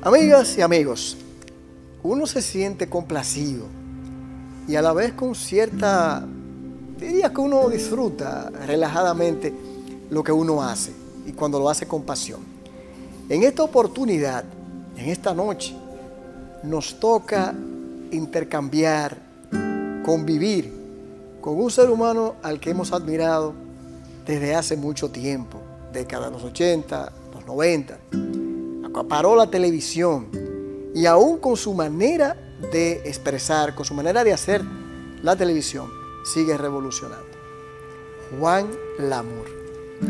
Amigas y amigos, uno se siente complacido y a la vez con cierta, diría que uno disfruta relajadamente lo que uno hace y cuando lo hace con pasión. En esta oportunidad, en esta noche, nos toca intercambiar, convivir con un ser humano al que hemos admirado desde hace mucho tiempo, décadas de los 80, los 90. Acaparó la televisión y aún con su manera de expresar, con su manera de hacer la televisión, sigue revolucionando. Juan Lamour.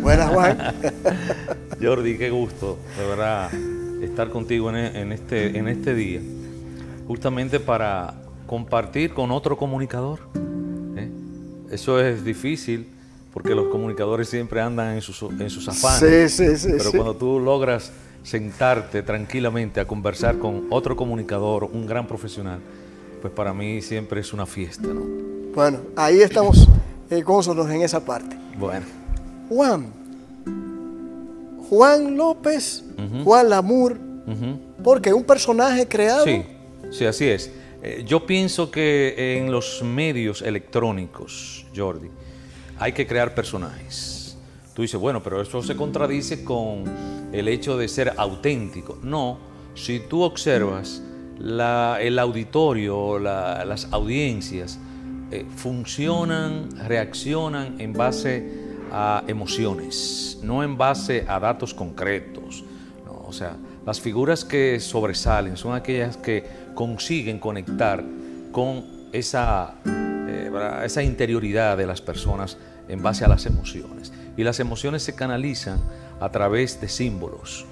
Buenas, Juan. Jordi, qué gusto, de verdad, estar contigo en este, en este día, justamente para compartir con otro comunicador. ¿eh? Eso es difícil porque los comunicadores siempre andan en sus, en sus afanes. Sí, sí, sí. Pero cuando tú logras sentarte tranquilamente a conversar con otro comunicador, un gran profesional, pues para mí siempre es una fiesta, ¿no? Bueno, ahí estamos eh, gozosos en esa parte. Bueno. Juan. Juan López, Juan Lamour, porque un personaje creado. Sí, sí, así es. Eh, yo pienso que en los medios electrónicos, Jordi, hay que crear personajes. Tú dices, bueno, pero eso se contradice con el hecho de ser auténtico. No, si tú observas el auditorio, las audiencias, eh, funcionan, reaccionan en base a emociones, no en base a datos concretos. O sea, las figuras que sobresalen son aquellas que consiguen conectar con esa, eh, esa interioridad de las personas en base a las emociones. Y las emociones se canalizan a través de símbolos.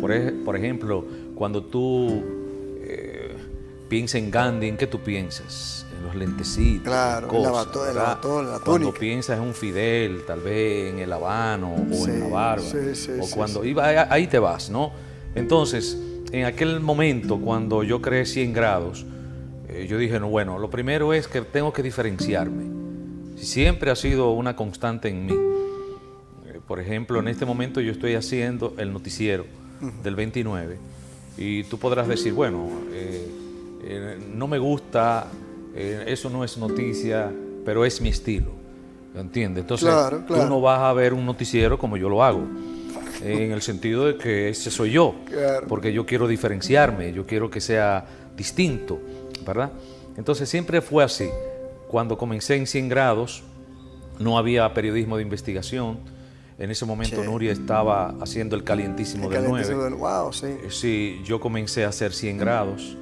Por, ejemplo, cuando tú eh, piensas en Gandhi, ¿en qué tú piensas? En los lentecitos. Claro, cosas, la Cuando piensas en un Fidel, tal vez en el habano o en la barba. o cuando iba, ahí te vas, ¿no? Entonces, en aquel momento, cuando yo creé 100 grados, eh, yo dije, no, bueno, lo primero es que tengo que diferenciarme siempre ha sido una constante en mí. Eh, por ejemplo, en este momento yo estoy haciendo el noticiero del 29 y tú podrás decir, bueno, eh, no me gusta, eso no es noticia, pero es mi estilo. ¿Entiendes? Entonces, tú no vas a ver un noticiero como yo lo hago en el sentido de que ese soy yo, porque yo quiero diferenciarme, yo quiero que sea distinto, ¿verdad? Entonces siempre fue así. Cuando comencé en 100 grados, no había periodismo de investigación. En ese momento Nuria estaba haciendo el calientísimo del 9. wow, sí. Eh, sí, yo comencé a hacer 100 grados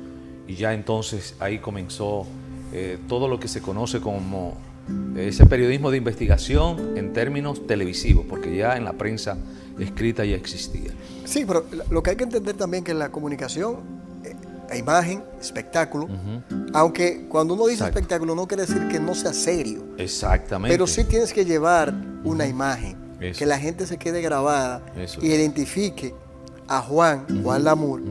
y ya entonces ahí comenzó eh, todo lo que se conoce como ese periodismo de investigación en términos televisivos, porque ya en la prensa escrita ya existía. Sí, pero lo que hay que entender también que en la comunicación imagen, espectáculo. Aunque cuando uno dice espectáculo no quiere decir que no sea serio. Exactamente. Pero sí tienes que llevar una imagen, que la gente se quede grabada y identifique a Juan, Juan Lamour,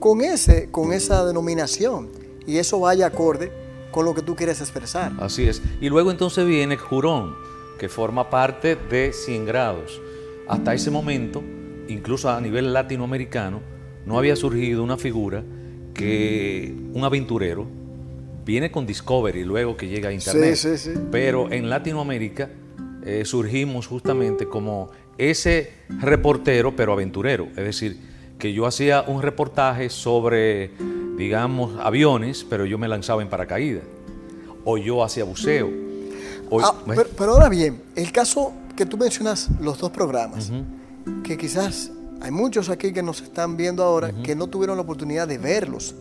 con, ese, con esa denominación. Y eso vaya acorde con lo que tú quieres expresar. Así es. Y luego entonces viene Jurón, que forma parte de 100 grados. Hasta ese momento, incluso a nivel latinoamericano, no había surgido una figura que un aventurero viene con Discovery luego que llega a Internet. Pero en Latinoamérica eh, surgimos justamente como ese reportero, pero aventurero. Es decir, que yo hacía un reportaje sobre, digamos, aviones, pero yo me lanzaba en paracaídas. O yo hacía buceo. Ah, pero, ahora bien, el caso que tú mencionas, los dos programas, que quizás hay muchos aquí que nos están viendo ahora que no tuvieron la oportunidad de verlos.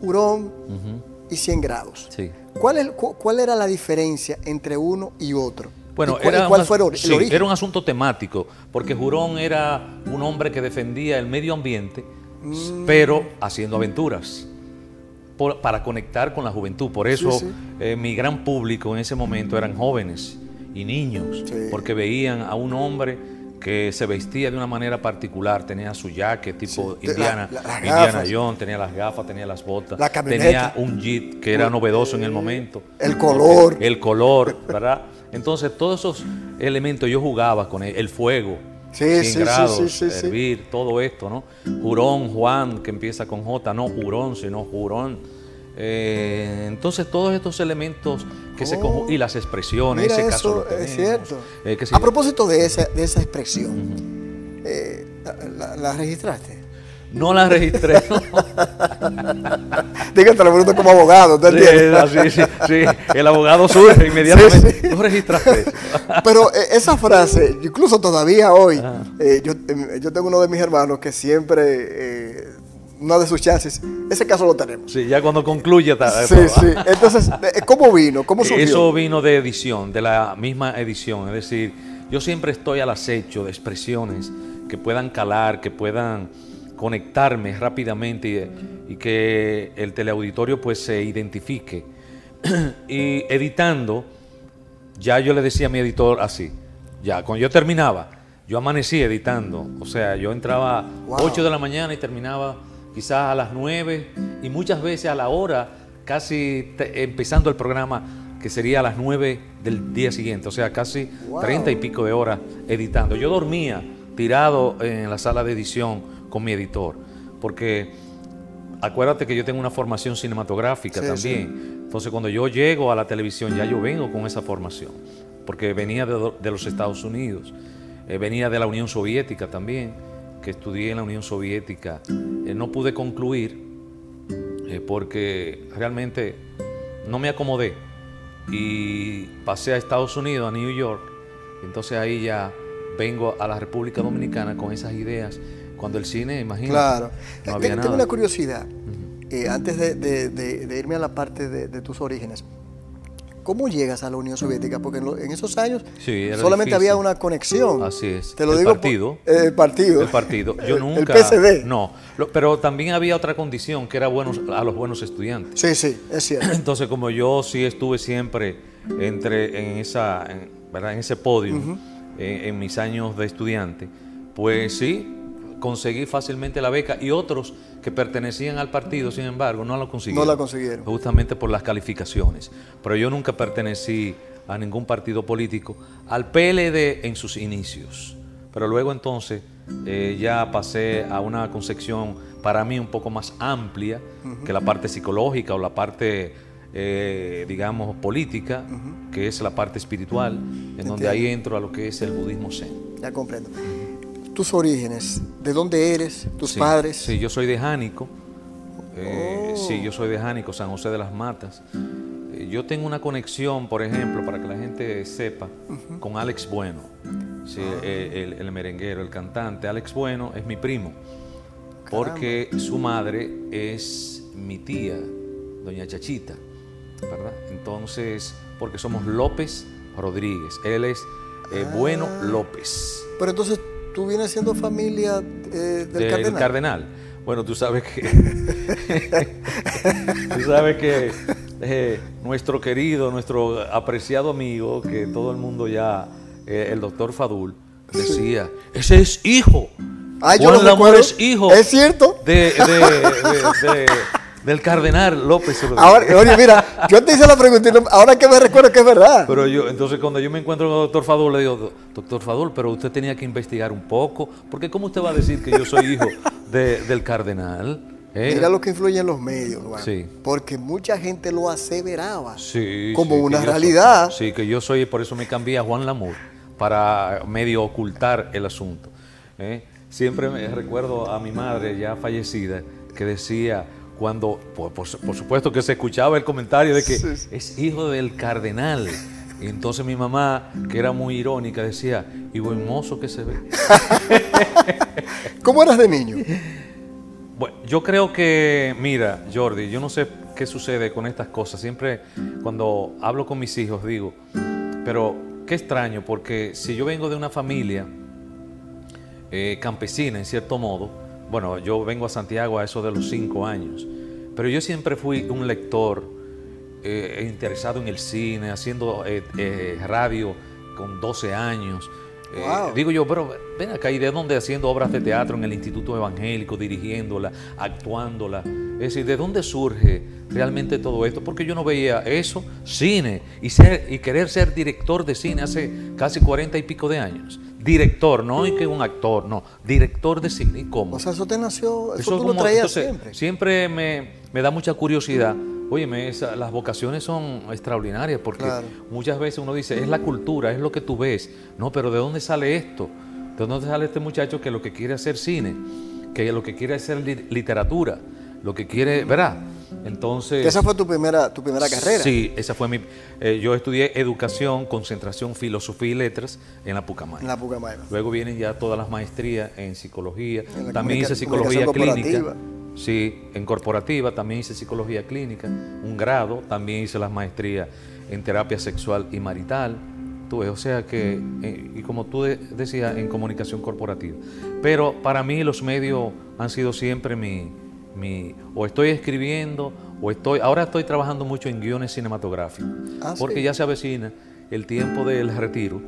Hurón y 100 grados. ¿Cuál, ¿Cuál, era la diferencia entre uno y otro? Bueno, era, cuál fue el, era un asunto temático, porque Jurón era un hombre que defendía el medio ambiente, mm. pero haciendo aventuras. para conectar con la juventud. Por eso eh, mi gran público en ese momento eran jóvenes y niños, porque veían a un hombre que se vestía de una manera particular, tenía su jaque tipo Indiana, Indiana Jones, tenía las gafas, tenía las botas, tenía un jeep que era novedoso en el momento. El color. El color, ¿verdad? Entonces todos esos elementos yo jugaba con él, el fuego, 100 grados, hervir, todo esto, ¿no? Jurón, Juan, que empieza con J, no Jurón, sino Jurón. Eh, entonces todos estos elementos que se y las expresiones, ese caso es cierto. Eh, A propósito de esa, de esa expresión, eh, ¿la, registraste? No la registré. Dígate, lo pregunto como abogado, ¿te entiendes? Sí, sí, el abogado surge inmediatamente. No registraste Pero esa frase, incluso todavía hoy, yo, yo, tengo uno de mis hermanos que siempre una de sus chances. Ese caso lo tenemos. Sí, ya cuando concluye. sí, sí. Entonces, eh, ¿cómo vino? ¿Cómo surgió? Eso vino de edición, de la misma edición. Es decir, yo siempre estoy al acecho de expresiones que puedan calar, que puedan conectarme rápidamente y, que el teleauditorio pues se identifique. y editando, ya yo le decía a mi editor así, ya, cuando yo terminaba, yo amanecí editando, o sea, yo entraba a 8 de la mañana y terminaba quizás a las 9 y muchas veces a la hora, casi empezando el programa, que sería a las 9 del día siguiente, o sea, casi 30 y pico de horas editando. Yo dormía tirado en la sala de edición con mi editor, porque acuérdate que yo tengo una formación cinematográfica también. Entonces, cuando yo llego a la televisión, ya yo vengo con esa formación, porque venía de, los Estados Unidos, eh, venía de la Unión Soviética también que estudié en la Unión Soviética, eh, no pude concluir eh, porque realmente no me acomodé y pasé a Estados Unidos, a New York, entonces ahí ya vengo a la República Dominicana con esas ideas, cuando el cine, imagínate, claro. no había Tengo una curiosidad, eh, antes de, irme a la parte de tus orígenes. ¿Cómo llegas a la Unión Soviética? Porque en, esos años solamente había una conexión. Así es. Te lo el digo partido. el partido. El partido. Yo nunca. El PSD. No. pero también había otra condición que era buenos, a los buenos estudiantes. Sí, sí, es cierto. Entonces, como yo sí estuve siempre entre en esa, ¿verdad? en ese podio en mis años de estudiante, pues sí, conseguí fácilmente la beca y otros que pertenecían al partido, sin embargo, no lo consiguieron. No la consiguieron. Justamente por las calificaciones. Pero yo nunca pertenecí a ningún partido político, al PLD en sus inicios. Pero luego entonces eh, ya pasé a una concepción para mí un poco más amplia que la parte psicológica o la parte, eh, digamos, política, que es la parte espiritual, en donde ahí entro a lo que es el budismo zen. Ya comprendo tus orígenes, de dónde eres, tus padres. Sí, yo soy de Jánico. Eh, oh. Sí, yo soy de Jánico, San José de las Matas. Eh, yo tengo una conexión, por ejemplo, para que la gente sepa, con Alex Bueno, sí, ah. eh, el, merenguero, el cantante. Alex Bueno es mi primo, porque su madre es mi tía, doña Chachita, ¿verdad? Entonces, porque somos López Rodríguez, él es Bueno ah. López. Pero entonces tú vienes siendo familia eh, del, cardenal. Bueno, tú sabes que tú sabes que eh, nuestro querido, nuestro apreciado amigo, que todo el mundo ya, eh, el doctor Fadul, decía, ese es hijo. Ah, yo Juan es hijo. Es cierto. de del cardenal López Ahora, oye, mira, yo te hice la pregunta, ahora que me recuerdo que es verdad. Pero yo, entonces cuando yo me encuentro con el doctor Fadul, le digo, doctor Fadul, pero usted tenía que investigar un poco, porque ¿cómo usted va a decir que yo soy hijo del cardenal? ¿Eh? Mira lo que influye en los medios, sí. porque mucha gente lo aseveraba como una realidad. sí, que yo soy, por eso me cambié a Juan Lamour, para medio ocultar el asunto. ¿eh? Siempre me recuerdo a mi madre ya fallecida que decía, cuando, por, supuesto que se escuchaba el comentario de que es hijo del cardenal. Y entonces mi mamá, que era muy irónica, decía, y buen mozo que se ve. ¿Cómo eras de niño? Bueno, yo creo que, mira, Jordi, yo no sé qué sucede con estas cosas. Siempre cuando hablo con mis hijos digo, pero qué extraño, porque si yo vengo de una familia eh, campesina, en cierto modo, bueno, yo vengo a Santiago a eso de los cinco años, pero yo siempre fui un lector eh, interesado en el cine, haciendo eh, eh, radio con 12 años. digo yo, pero ven acá, ¿y de dónde haciendo obras de teatro en el Instituto Evangélico, dirigiéndola, actuándola? Es decir, ¿de dónde surge realmente todo esto? Porque yo no veía eso, cine, y, ser, y querer ser director de cine hace casi cuarenta y pico de años. Director, no y que un actor, no, director de cine. ¿Y cómo? O sea, eso te nació, eso, tú lo traías siempre. Siempre me, me, da mucha curiosidad. Óyeme, las vocaciones son extraordinarias porque muchas veces uno dice, es la cultura, es lo que tú ves. No, pero ¿de dónde sale esto? ¿De dónde sale este muchacho que lo que quiere hacer cine? Que lo que quiere hacer literatura, lo que quiere, ¿verdad? Entonces. ¿Esa fue tu primera, tu primera carrera? Sí, esa fue mi. Eh, yo estudié educación, concentración, filosofía y letras en la Pucamaima. En la. Luego vienen ya todas las maestrías en psicología. también hice psicología clínica. Sí, en corporativa también hice psicología clínica, un grado, también hice las maestrías en terapia sexual y marital. O sea que, eh, y como tú decías, en comunicación corporativa. Pero para mí los medios han sido siempre mi, o estoy escribiendo, o estoy, ahora estoy trabajando mucho en guiones cinematográficos, ah, porque ya se avecina el tiempo del retiro,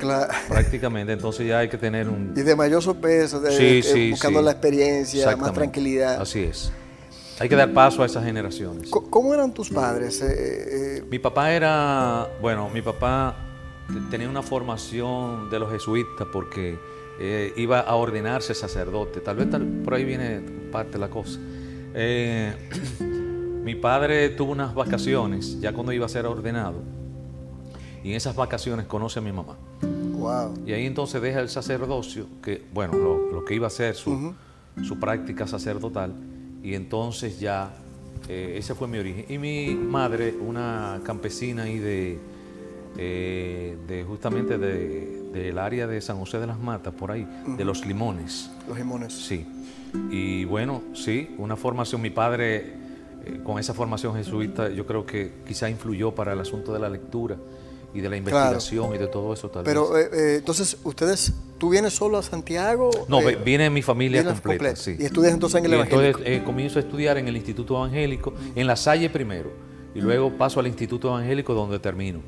prácticamente, entonces ya hay que tener un... Y de mayor peso, de, buscando la experiencia, más tranquilidad. Así es. Hay que dar paso a esas generaciones. ¿Cómo eran tus padres? Eh, eh, mi papá era, bueno, mi papá tenía una formación de los jesuitas porque eh, iba a ordenarse sacerdote. Tal vez por ahí viene parte de la cosa. Eh, mi padre tuvo unas vacaciones ya cuando iba a ser ordenado y en esas vacaciones conoce a mi mamá. Y ahí entonces deja el sacerdocio, que bueno, lo, que iba a ser su, su, práctica sacerdotal, y entonces ya eh, ese fue mi origen. Y mi madre, una campesina ahí de, eh, de justamente del área de San José de las Matas, por ahí, de los limones. Los limones. Sí. Y bueno, sí, una formación, mi padre eh, con esa formación jesuita yo creo que quizá influyó para el asunto de la lectura y de la investigación y de todo eso tal Pero eh, eh, entonces, ¿ustedes, tú vienes solo a Santiago? No, viene mi familia completa, Sí. ¿Y estudias entonces en el Evangélico? Entonces comienzo a estudiar en el Instituto Evangélico, en La Salle primero, y luego paso al Instituto Evangélico donde termino.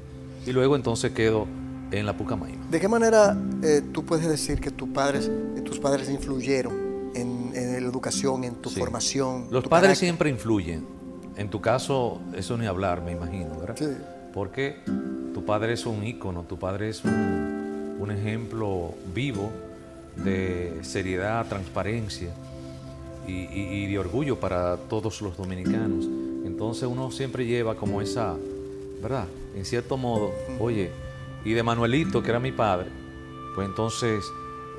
Y luego entonces quedo en la Pucamaima. ¿De qué manera tú puedes decir que tus padres, tus padres influyeron en, la educación, en tu formación. Los padres siempre influyen. En tu caso, eso ni hablar, me imagino, ¿verdad? Sí. Porque tu padre es un ícono, tu padre es un, un ejemplo vivo de seriedad, transparencia y, de orgullo para todos los dominicanos. Entonces uno siempre lleva como esa, ¿verdad? En cierto modo, oye, y de Manuelito, que era mi padre, pues entonces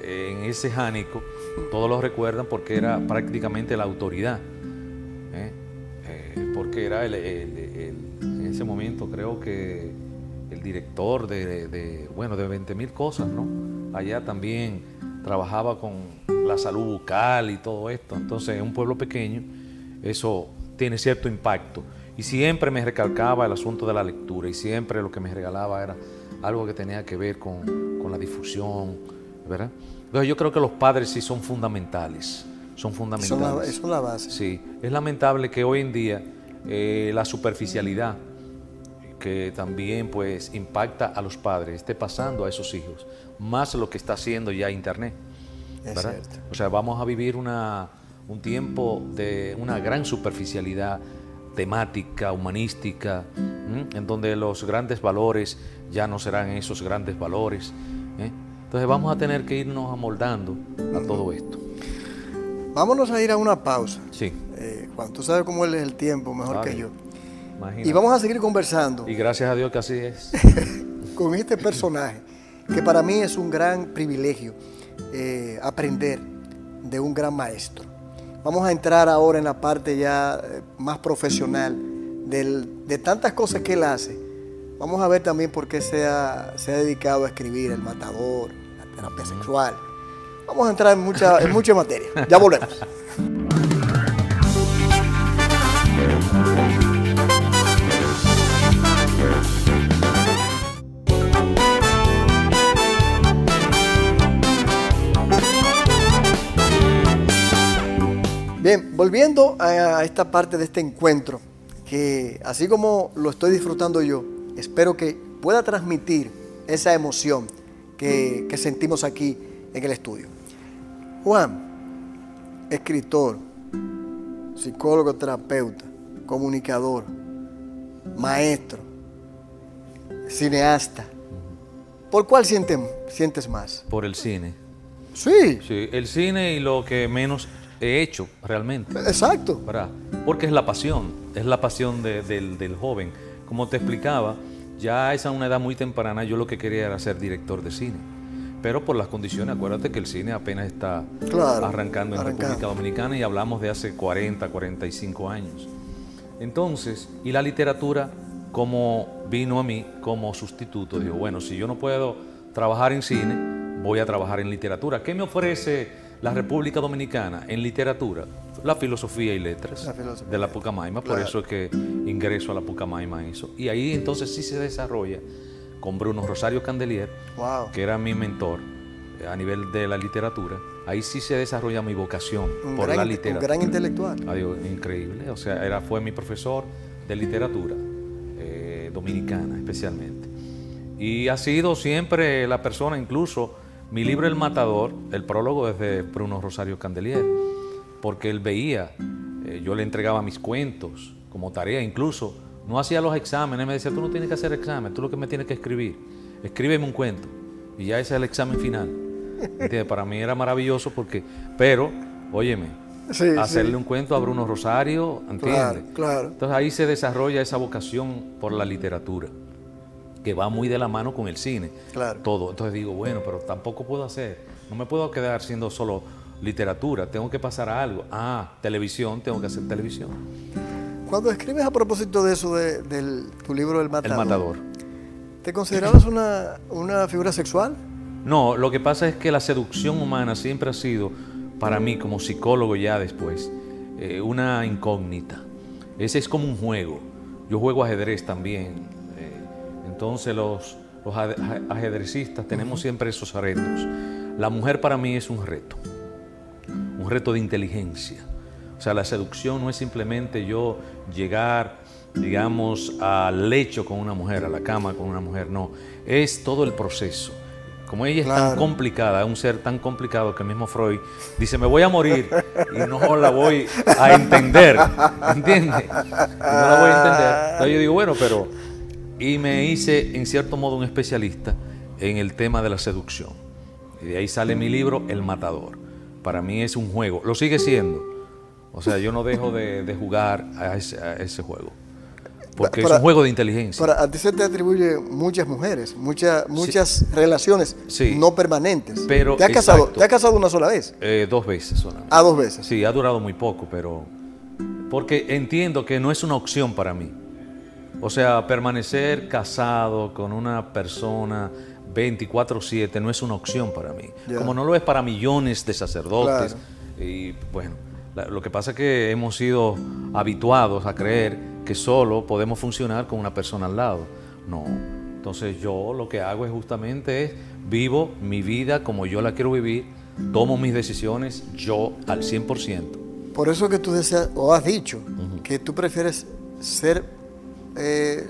en ese jánico, todos lo recuerdan porque era prácticamente la autoridad, ¿eh? Eh, porque era el, en ese momento creo que el director de, bueno, de 20 mil cosas, ¿no? Allá también trabajaba con la salud bucal y todo esto, entonces en un pueblo pequeño eso tiene cierto impacto. Y siempre me recalcaba el asunto de la lectura y siempre lo que me regalaba era algo que tenía que ver con, con la difusión, ¿verdad? Entonces yo creo que los padres sí son fundamentales, son fundamentales. Eso es la base. Sí, es lamentable que hoy en día eh, la superficialidad que también pues impacta a los padres esté pasando a esos hijos, más lo que está haciendo ya Internet. O sea, vamos a vivir una, un tiempo de una gran superficialidad temática, humanística, en donde los grandes valores ya no serán esos grandes valores. ¿eh? Entonces vamos a tener que irnos amoldando a todo esto. Vámonos a ir a una pausa. Sí. Eh, Juan, tú sabes cómo es el tiempo mejor que yo. Imagínate. Y vamos a seguir conversando. Y gracias a Dios que así es. con este personaje, que para mí es un gran privilegio eh, aprender de un gran maestro. Vamos a entrar ahora en la parte ya eh, más profesional de tantas cosas que él hace Vamos a ver también por qué se ha, dedicado a escribir El Matador, la terapia sexual. Vamos a entrar en mucha, en mucha materia. Ya volvemos. Bien, volviendo a esta parte de este encuentro, que así como lo estoy disfrutando yo, espero que pueda transmitir esa emoción que, sentimos aquí en el estudio. Juan, escritor, psicólogo, terapeuta, comunicador, maestro, cineasta. ¿Por cuál sientes, sientes más? Por el cine. Sí. Sí, el cine y lo que menos he hecho realmente. Exacto. ¿verdad? Porque es la pasión, es la pasión del, del, joven. Como te explicaba, ya a esa una edad muy temprana yo lo que quería era ser director de cine. Pero por las condiciones, acuérdate que el cine apenas está arrancando en República Dominicana y hablamos de hace 40, 45 años. Entonces, y la literatura, como vino a mí como sustituto, digo, bueno, si yo no puedo trabajar en cine, voy a trabajar en literatura. ¿Qué me ofrece la República Dominicana en literatura? La filosofía y letras de la Pucamaima, por eso es que ingreso a la Pucamaima eso. Y ahí entonces sí se desarrolla con Bruno Rosario Candelier, que era mi mentor a nivel de la literatura, ahí sí se desarrolla mi vocación por la literatura. Un gran intelectual. Adiós, increíble. O sea, era, fue mi profesor de literatura eh, dominicana especialmente. Y ha sido siempre la persona, incluso mi libro El Matador, el prólogo es de Bruno Rosario Candelier, porque él veía, eh, yo le entregaba mis cuentos como tarea, incluso no hacía los exámenes, me decía, tú no tienes que hacer examen, tú lo que me tienes que escribir, escríbeme un cuento. Y ya ese es el examen final. Para mí era maravilloso porque, pero, óyeme, hacerle un cuento a Bruno Rosario, ¿entiendes? Claro, Entonces ahí se desarrolla esa vocación por la literatura, que va muy de la mano con el cine. Claro. Todo. Entonces digo, bueno, pero tampoco puedo hacer, no me puedo quedar siendo solo literatura, tengo que pasar a algo. Ah, televisión, tengo que hacer televisión. Cuando escribes a propósito de eso, de, tu libro El Matador, El Matador. ¿te considerabas una, una figura sexual? No, lo que pasa es que la seducción humana siempre ha sido, para mí como psicólogo ya después, eh, una incógnita. Ese es como un juego. Yo juego ajedrez también. Entonces los, los ajedrecistas tenemos siempre esos retos. La mujer para mí es un reto, un reto de inteligencia. O sea, la seducción no es simplemente yo llegar, digamos, al lecho con una mujer, a la cama con una mujer, no. Es todo el proceso como ella es tan complicada, un ser tan complicado que mismo Freud dice, me voy a morir y no la voy a entender, ¿entiendes? no la voy a entender. Entonces yo digo, bueno, pero... Y me hice, en cierto modo, un especialista en el tema de la seducción. Y de ahí sale mi libro, El Matador. Para mí es un juego, lo sigue siendo. O sea, yo no dejo de, jugar a ese juego. Porque es un juego de inteligencia. Para, a ti se te atribuye muchas mujeres, muchas muchas relaciones no permanentes. Pero, ¿Te has, casado, ¿Te has casado una sola vez? Eh, dos veces solamente. Ah, dos veces. Sí, ha durado muy poco, pero... Porque entiendo que no es una opción para mí. O sea, permanecer casado con una persona 24/7 no es una opción para mí. Como no lo es para millones de sacerdotes. Y bueno, lo que pasa es que hemos sido habituados a creer que solo podemos funcionar con una persona al lado. No. Entonces yo lo que hago es justamente es vivo mi vida como yo la quiero vivir, tomo mis decisiones yo al 100%. Por eso que tú deseas, o has dicho, que tú prefieres ser, eh,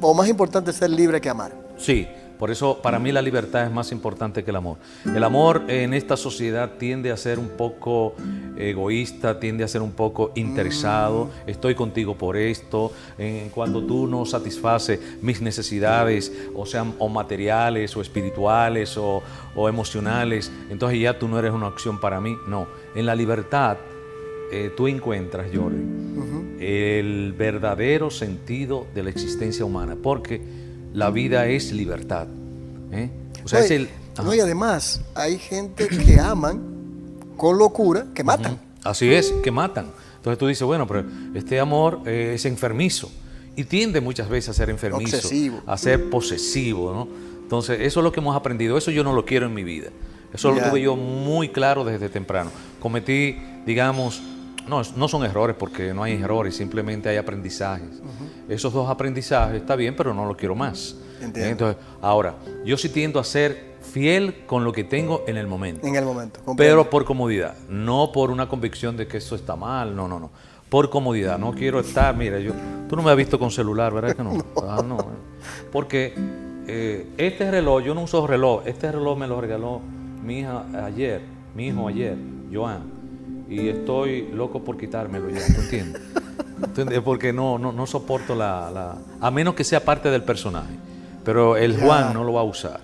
o más importante, ser libre que amar. Sí, por eso para mí la libertad es más importante que el amor. El amor en esta sociedad tiende a ser un poco egoísta, tiende a ser un poco interesado. Mm. Estoy contigo por esto. cuando tú no satisfaces mis necesidades, o sean o materiales, o espirituales, o, emocionales, entonces ya tú no eres una opción para mí. No, en la libertad eh, tú encuentras, Jorge, el verdadero sentido de la existencia humana. Porque la vida es libertad. ¿eh? O sea, es el, no, y además hay gente que aman con locura que matan. Así es, que matan. Entonces tú dices, bueno, pero este amor eh, es enfermizo y tiende muchas veces a ser enfermizo, a ser posesivo, ¿no? Entonces, eso es lo que hemos aprendido, eso yo no lo quiero en mi vida. Eso lo tuve yo muy claro desde temprano. Cometí, digamos, no, no son errores porque no hay errores, simplemente hay aprendizajes. Esos dos aprendizajes está bien, pero no lo quiero más. Entiendo. Entonces, ahora, yo sí tiendo a ser fiel con lo que tengo en el momento. En el momento. Pero por comodidad, no por una convicción de que eso está mal, no, no, no. Por comodidad, no quiero estar, mira, yo, tú no me has visto con celular, ¿verdad que no? Ah, no. Porque eh, este reloj, yo no uso reloj, este reloj me lo regaló mi hija ayer, mi hijo ayer, Joan y estoy loco por quitármelo ya, ¿tú entiendes? ¿Entiendes? Porque no, no, no soporto la, la, A menos que sea parte del personaje. Pero el Juan no lo va a usar.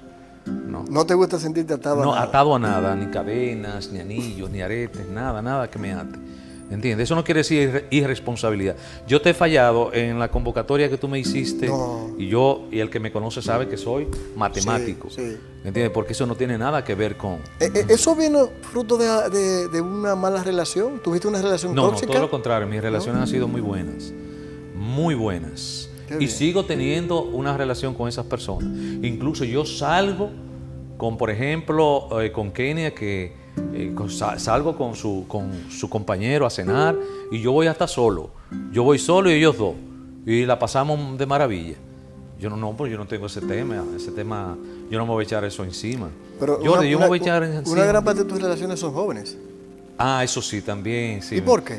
No. ¿No te gusta sentirte atado a nada? No, atado a nada, ni cadenas, ni anillos, ni aretes, nada, nada que me ate. ¿Entiendes? Eso no quiere decir irresponsabilidad. Yo te he fallado en la convocatoria que tú me hiciste y yo, y el que me conoce sabe que soy matemático. ¿Entiendes? Porque eso no tiene nada que ver con... Eh, eh, ¿Eso viene fruto de, una mala relación? ¿Tuviste una relación tóxica? No, todo lo contrario. Mis relaciones han sido muy buenas. Muy buenas. Y sigo teniendo una relación con esas personas. Incluso yo salgo con, por ejemplo, eh, con Kenia, que eh, salgo con su, con su compañero a cenar y yo voy hasta solo. Yo voy solo y ellos dos. Y la pasamos de maravilla. Yo no, no, pues yo no tengo ese tema. Ese tema, yo no me voy a echar eso encima. Pero yo me voy a echar encima. Una gran parte de tus relaciones son jóvenes. Ah, eso sí, también. Sí. ¿Y por qué?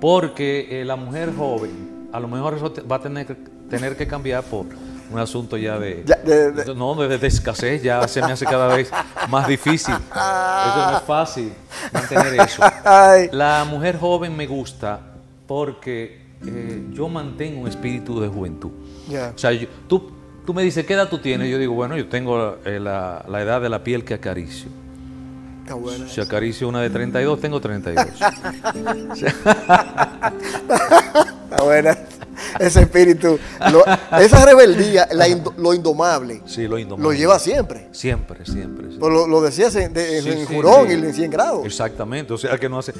Porque eh, la mujer joven, a lo mejor eso va a tener, tener que cambiar por un asunto ya de, no de, escasez ya se me hace cada vez más difícil. Eso no es fácil mantener eso. La mujer joven me gusta porque eh, yo mantengo un espíritu de juventud. O sea tú tú me dices qué edad tú tienes yo digo bueno yo tengo eh, la, la, edad de la piel que acaricio. Si acaricio una de 32, tengo 32. Está buena ese espíritu, esa rebeldía, lo indomable, sí, lo, indomable. lo lleva siempre. Siempre, siempre. Pues lo, decías en, Jurón y en 100 grados. Exactamente, o sea que no hace.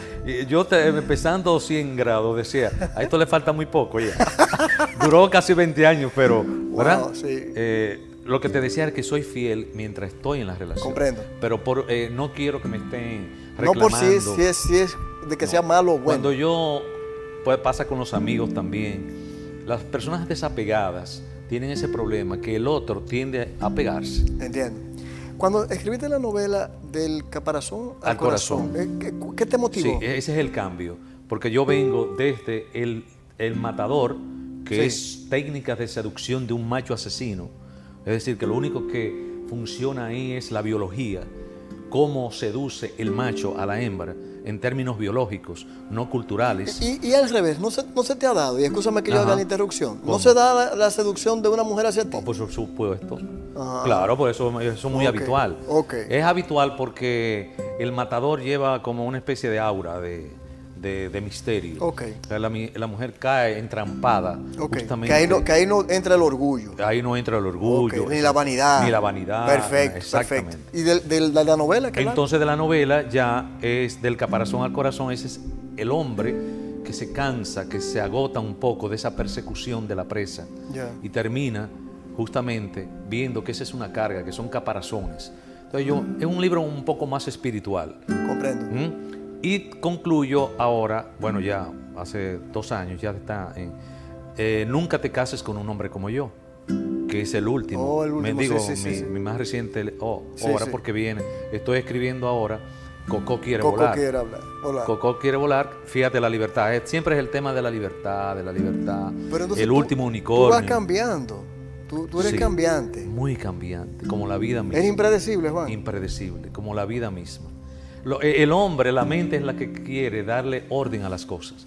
Yo empezando 100 grados decía, a esto le falta muy poco ya. Duró casi 20 años, pero, ¿verdad? Eh, lo que te decía es que soy fiel mientras estoy en la relación. Comprendo. Pero por, eh, no quiero que me estén reclamando. No por si es, si es, si es de que sea malo o bueno. Cuando yo, pues pasa con los amigos también las personas desapegadas tienen ese problema que el otro tiende a pegarse. Entiendo. Cuando escribiste la novela del caparazón al, corazón, eh, ¿qué, te motivó? Sí, ese es el cambio, porque yo vengo desde el, el matador, que es técnicas de seducción de un macho asesino, es decir, que lo único que funciona ahí es la biología, cómo seduce el macho a la hembra en términos biológicos, no culturales. Y, al revés, ¿no se, ¿no se, te ha dado? Y escúchame que yo haga la interrupción. ¿No se da la, seducción de una mujer hacia ti? Oh, por supuesto. Claro, por eso, eso es muy habitual. Es habitual porque el matador lleva como una especie de aura de, de, misterio. Okay. La, mujer cae entrampada. Justamente. Que, ahí no, entra el orgullo. Ahí no entra el orgullo. Ni la vanidad. Ni la vanidad. Perfecto. Exactamente. ¿Y de, la novela? ¿qué Entonces de la novela ya es del caparazón al corazón. Ese es el hombre que se cansa, que se agota un poco de esa persecución de la presa. Y termina justamente viendo que esa es una carga, que son caparazones. Entonces yo, es un libro un poco más espiritual. Comprendo. ¿Mm? Y concluyo ahora, bueno, ya hace dos años, ya está en. Eh, nunca te cases con un hombre como yo, que es el último. Oh, el último. Me digo, mi, más reciente, oh, ahora porque viene. Estoy escribiendo ahora. Coco quiere Coco volar. Quiere hablar, Coco quiere volar. Fíjate la libertad. siempre es el tema de la libertad, de la libertad. el último unicornio. Tú vas cambiando. Tú, tú eres cambiante. Muy cambiante, como la vida misma. Es impredecible, Juan. Impredecible, como la vida misma. Eh, el hombre, la mente es la que quiere darle orden a las cosas.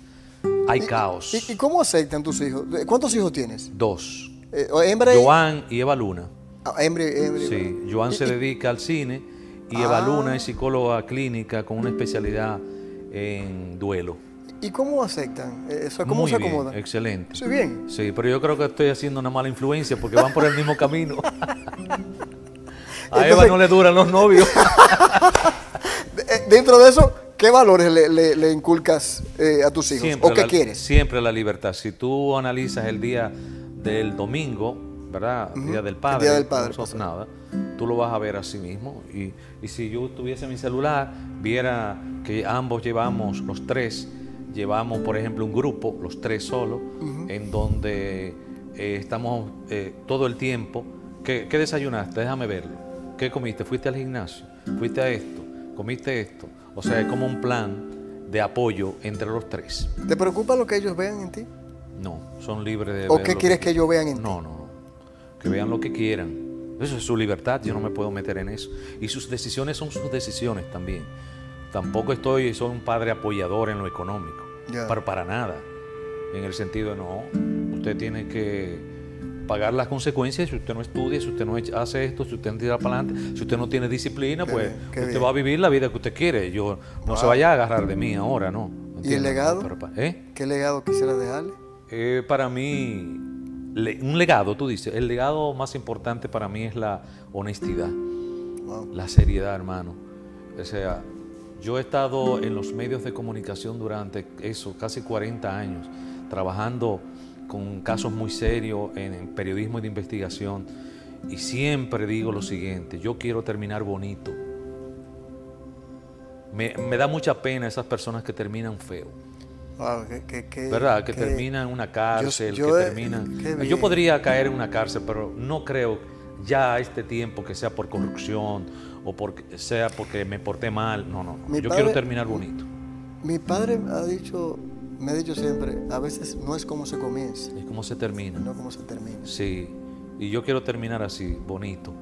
Hay caos. ¿Y, cómo aceptan tus hijos? ¿Cuántos hijos tienes? Dos. Eh, Joan y Eva Luna. Ah, hembra, sí, Joan se dedica al cine y Eva ah. Luna es psicóloga clínica con una especialidad en duelo. ¿Y cómo aceptan? Eh, ¿Cómo se acomodan? excelente. Sí, bien. Sí, pero yo creo que estoy haciendo una mala influencia porque van por el mismo camino. a Eva no le duran los novios. Eh, dentro de eso, ¿qué valores le, inculcas eh, a tus hijos? ¿O qué quieres? Siempre la libertad. Si tú analizas el día del domingo, ¿verdad? El día del padre. El día del padre. No nada. Tú lo vas a ver a sí mismo. Y, si yo tuviese mi celular, viera que ambos llevamos, los tres, llevamos, por ejemplo, un grupo, los tres solo, en donde eh, estamos todo el tiempo. ¿Qué, ¿Qué desayunaste? Déjame verlo. ¿Qué comiste? ¿Fuiste al gimnasio? ¿Fuiste a esto? Comiste esto. O sea, es como un plan de apoyo entre los tres. ¿Te preocupa lo que ellos vean en ti? No, son libres de... ¿O qué quieres que, ellos vean en ti? No, no, que vean lo que quieran. Eso es su libertad, yo no me puedo meter en eso. Y sus decisiones son sus decisiones también. tampoco estoy, soy un padre apoyador en lo económico, pero para nada. En el sentido de no, usted tiene que pagar las consecuencias si usted no estudia, si usted no hace esto, si usted no tira para adelante, si usted no tiene disciplina, pues usted va a vivir la vida que usted quiere. Yo no se vaya a agarrar de mí ahora, ¿no? ¿Y el legado? ¿eh? ¿Qué legado quisiera dejarle? Eh, para mí, un legado, tú dices, el legado más importante para mí es la honestidad, la seriedad, hermano. O sea, yo he estado en los medios de comunicación durante eso, casi 40 años, trabajando con casos muy serios en, periodismo de investigación y siempre digo lo siguiente, yo quiero terminar bonito. Me, da mucha pena esas personas que terminan feo. ¿Verdad? Que terminan en una cárcel, yo, que terminan... Yo podría caer en una cárcel, pero no creo ya a este tiempo que sea por corrupción o porque sea porque me porté mal. No, no. Yo quiero terminar bonito. Mi padre ha dicho, me ha dicho siempre, a veces no es como se comienza. Es como se termina. No como se termina. Sí. Y yo quiero terminar así, bonito.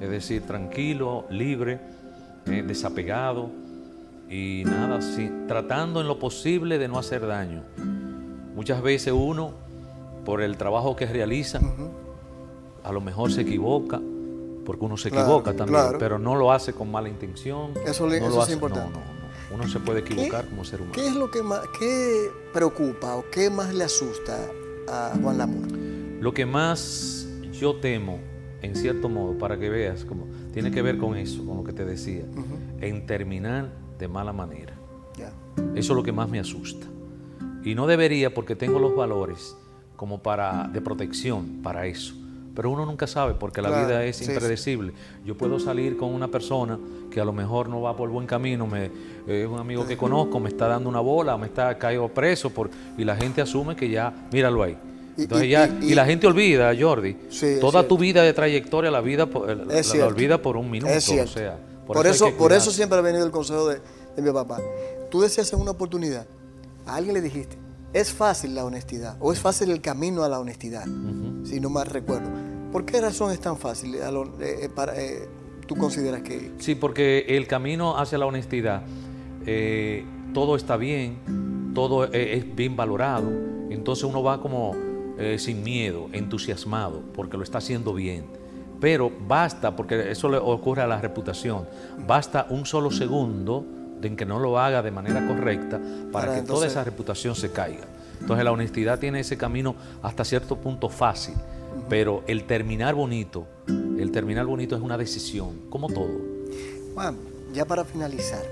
Es decir, tranquilo, libre, eh, desapegado y nada, sí, tratando en lo posible de no hacer daño. Muchas veces uno, por el trabajo que realiza, a lo mejor se equivoca, porque uno se equivoca también, pero no lo hace con mala intención. Eso, no eso es importante. Uno se puede equivocar como ser humano. ¿Qué es lo que más qué preocupa o qué más le asusta a Juan Lamour? Lo que más yo temo, en cierto modo, para que veas, como tiene que ver con eso, con lo que te decía, en terminar de mala manera. Eso es lo que más me asusta. Y no debería porque tengo los valores como para de protección para eso pero uno nunca sabe porque la vida es impredecible. Yo puedo salir con una persona que a lo mejor no va por buen camino, me, es un amigo que conozco, me está dando una bola, me está caído preso por, y la gente asume que ya, míralo ahí. Entonces y, ya, y, la gente olvida, Jordi, toda tu vida de trayectoria, la vida la, olvida por un minuto. O sea, por, eso, por eso siempre ha venido el consejo de, mi papá. Tú decías en una oportunidad, a alguien le dijiste, es fácil la honestidad, o es fácil el camino a la honestidad, si no mal recuerdo. ¿Por qué razón es tan fácil? Eh, eh, para, eh, ¿Tú consideras que...? Sí, porque el camino hacia la honestidad, todo está bien, todo es bien valorado, entonces uno va como sin miedo, entusiasmado, porque lo está haciendo bien. Pero basta, porque eso le ocurre a la reputación, basta un solo segundo de en que no lo haga de manera correcta para, que toda esa reputación se caiga. Entonces la honestidad tiene ese camino hasta cierto punto fácil. Pero el terminar bonito, el terminar bonito es una decisión, como todo. Juan, ya para finalizar,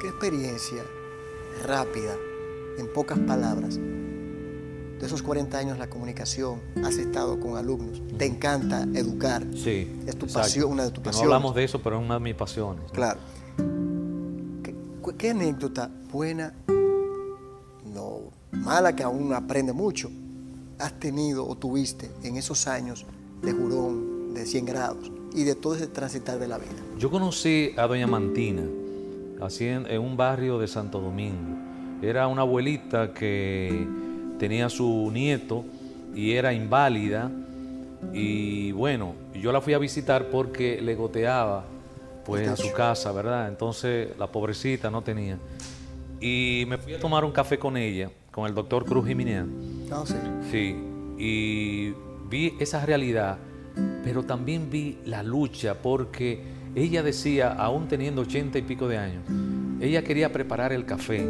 ¿qué experiencia rápida, en pocas palabras, de esos 40 años la comunicación, has estado con alumnos, te encanta educar. Sí. Es tu pasión, una de tus pasiones. No hablamos de eso, pero es una de mis pasiones. Claro. ¿Qué, anécdota buena mala que aún aprende mucho, has tenido o tuviste en esos años de jurón, de 100 grados y de todo ese transitar de la vida? Yo conocí a doña Mantina, así en, un barrio de Santo Domingo. Era una abuelita que tenía su nieto y era inválida y bueno, yo la fui a visitar porque le goteaba pues en su casa, ¿verdad? Entonces la pobrecita no tenía. Y me fui a tomar un café con ella con el doctor Cruz Jiménez. Ah, sí. Sí, y vi esa realidad, pero también vi la lucha porque ella decía, aún teniendo ochenta y pico de años, ella quería preparar el café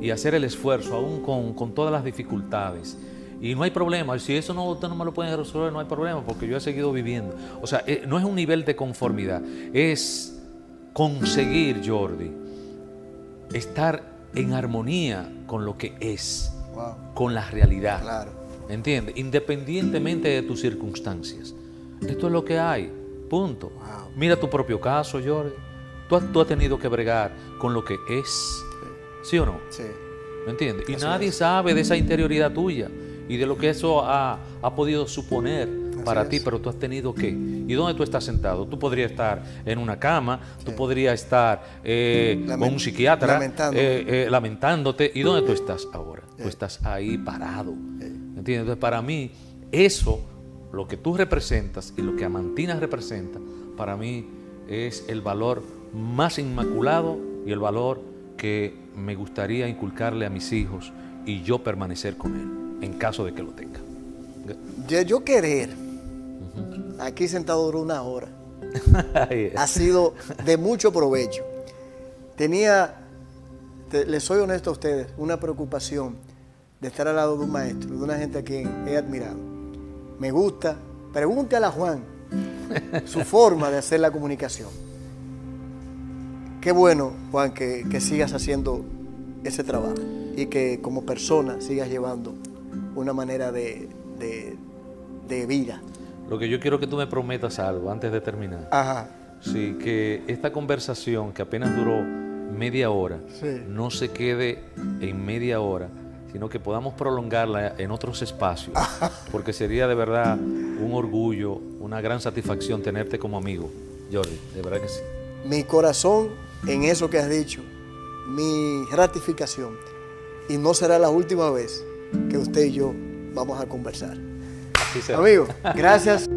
y hacer el esfuerzo, aún con, todas las dificultades. Y no hay problema, si eso no, usted no me lo puede resolver, no hay problema, porque yo he seguido viviendo. O sea, eh, no es un nivel de conformidad, es conseguir, Jordi, estar en armonía con lo que es, con la realidad. Claro. ¿Entiendes? Independientemente de tus circunstancias. Esto es lo que hay. Punto. Mira tu propio caso, Jordi. Tú tú has, tenido que bregar con lo que es. ¿Sí, o no? Sí. ¿Me entiendes? Y nadie sabe de esa interioridad tuya y de lo que eso ha, ha podido suponer para ti, pero tú has tenido que. ¿Y dónde tú estás sentado? Tú podrías estar en una cama, tú podrías estar eh, con un psiquiatra eh, eh, lamentándote. ¿Y dónde tú estás ahora? Tú estás ahí parado. ¿Entiendes? Entonces, para mí, eso, lo que tú representas y lo que Amantina representa, para mí es el valor más inmaculado y el valor que me gustaría inculcarle a mis hijos y yo permanecer con él, en caso de que lo tenga. Yo, querer, aquí sentado duró una hora, ha sido de mucho provecho. Tenía, les soy honesto a ustedes, una preocupación de estar al lado de un maestro, de una gente a quien he admirado. Me gusta, pregúntale a Juan su forma de hacer la comunicación. Qué bueno, Juan, que, sigas haciendo ese trabajo y que como persona sigas llevando una manera de, de, vida. Lo que yo quiero que tú me prometas algo antes de terminar. Ajá. Sí, que esta conversación que apenas duró media hora no se quede en media hora, sino que podamos prolongarla en otros espacios, porque sería de verdad un orgullo, una gran satisfacción tenerte como amigo, Jordi, de verdad que sí. Mi corazón en eso que has dicho, mi ratificación, y no será la última vez que usted y yo vamos a conversar. Amigo, gracias.